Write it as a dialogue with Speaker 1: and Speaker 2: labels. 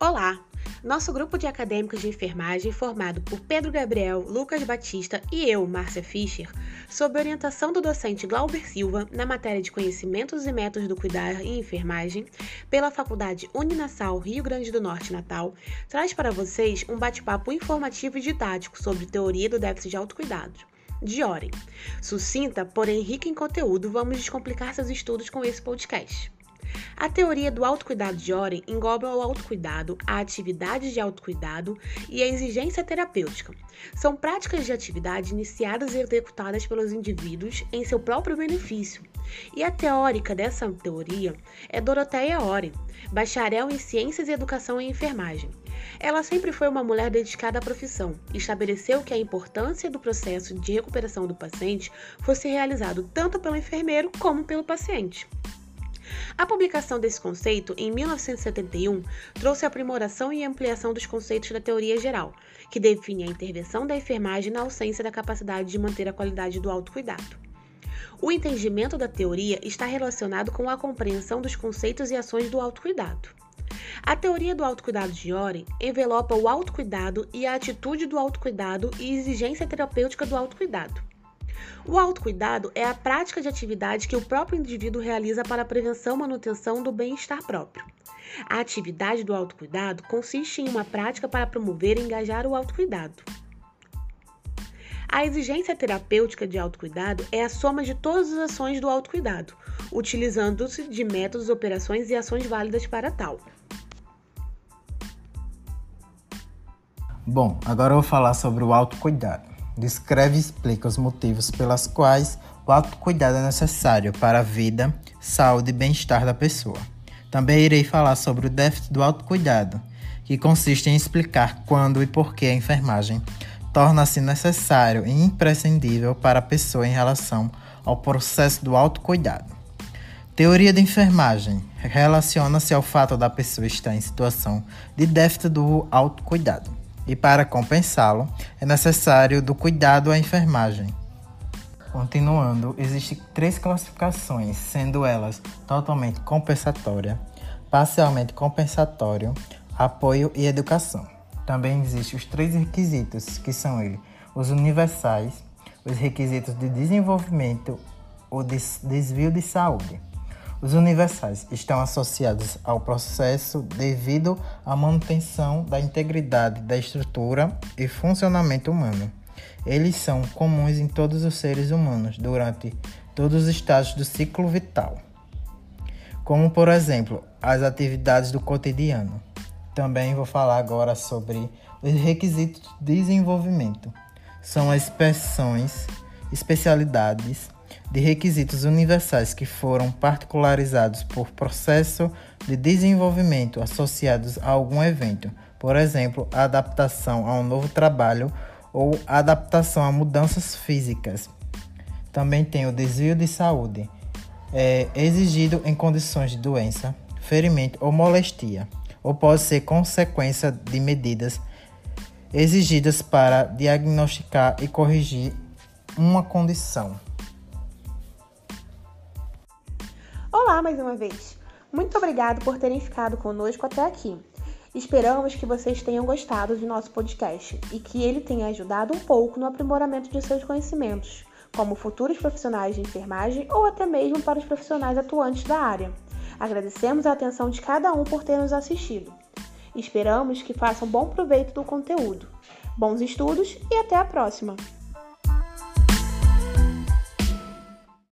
Speaker 1: Olá! Nosso grupo de acadêmicos de enfermagem, formado por Pedro Gabriel, Lucas Batista e eu, Márcia Fischer, sob orientação do docente Glauber Silva, na matéria de Conhecimentos e Métodos do Cuidar em Enfermagem, pela Faculdade Uninasal Rio Grande do Norte Natal, traz para vocês um bate-papo informativo e didático sobre teoria do déficit de autocuidado. De Oren. Sucinta, porém rica em conteúdo, vamos descomplicar seus estudos com esse podcast. A teoria do autocuidado de Oren engloba o autocuidado, a atividade de autocuidado e a exigência terapêutica. São práticas de atividade iniciadas e executadas pelos indivíduos em seu próprio benefício. E a teórica dessa teoria é Doroteia Oren, bacharel em Ciências e Educação em Enfermagem. Ela sempre foi uma mulher dedicada à profissão e estabeleceu que a importância do processo de recuperação do paciente fosse realizado tanto pelo enfermeiro como pelo paciente. A publicação desse conceito, em 1971, trouxe a aprimoração e ampliação dos conceitos da teoria geral, que define a intervenção da enfermagem na ausência da capacidade de manter a qualidade do autocuidado. O entendimento da teoria está relacionado com a compreensão dos conceitos e ações do autocuidado. A teoria do autocuidado de Oren envelopa o autocuidado e a atitude do autocuidado e exigência terapêutica do autocuidado. O autocuidado é a prática de atividade que o próprio indivíduo realiza para a prevenção e manutenção do bem-estar próprio. A atividade do autocuidado consiste em uma prática para promover e engajar o autocuidado. A exigência terapêutica de autocuidado é a soma de todas as ações do autocuidado, utilizando-se de métodos, operações e ações válidas para tal.
Speaker 2: Bom, agora eu vou falar sobre o autocuidado descreve e explica os motivos pelas quais o autocuidado é necessário para a vida, saúde e bem-estar da pessoa. Também irei falar sobre o déficit do autocuidado, que consiste em explicar quando e por que a enfermagem torna-se necessário e imprescindível para a pessoa em relação ao processo do autocuidado. Teoria da enfermagem relaciona-se ao fato da pessoa estar em situação de déficit do autocuidado e para compensá-lo é necessário do cuidado à enfermagem. Continuando, existem três classificações, sendo elas totalmente compensatória, parcialmente compensatório, apoio e educação. Também existem os três requisitos, que são eles, os universais, os requisitos de desenvolvimento, o desvio de saúde. Os universais estão associados ao processo devido à manutenção da integridade da estrutura e funcionamento humano. Eles são comuns em todos os seres humanos durante todos os estágios do ciclo vital, como por exemplo as atividades do cotidiano. Também vou falar agora sobre os requisitos de desenvolvimento. São as expressões, especialidades de requisitos universais que foram particularizados por processo de desenvolvimento associados a algum evento, por exemplo, a adaptação a um novo trabalho ou a adaptação a mudanças físicas. Também tem o desvio de saúde, é exigido em condições de doença, ferimento ou molestia, ou pode ser consequência de medidas exigidas para diagnosticar e corrigir uma condição.
Speaker 1: Mais uma vez! Muito obrigado por terem ficado conosco até aqui. Esperamos que vocês tenham gostado de nosso podcast e que ele tenha ajudado um pouco no aprimoramento de seus conhecimentos, como futuros profissionais de enfermagem ou até mesmo para os profissionais atuantes da área. Agradecemos a atenção de cada um por ter nos assistido. Esperamos que façam bom proveito do conteúdo. Bons estudos e até a próxima!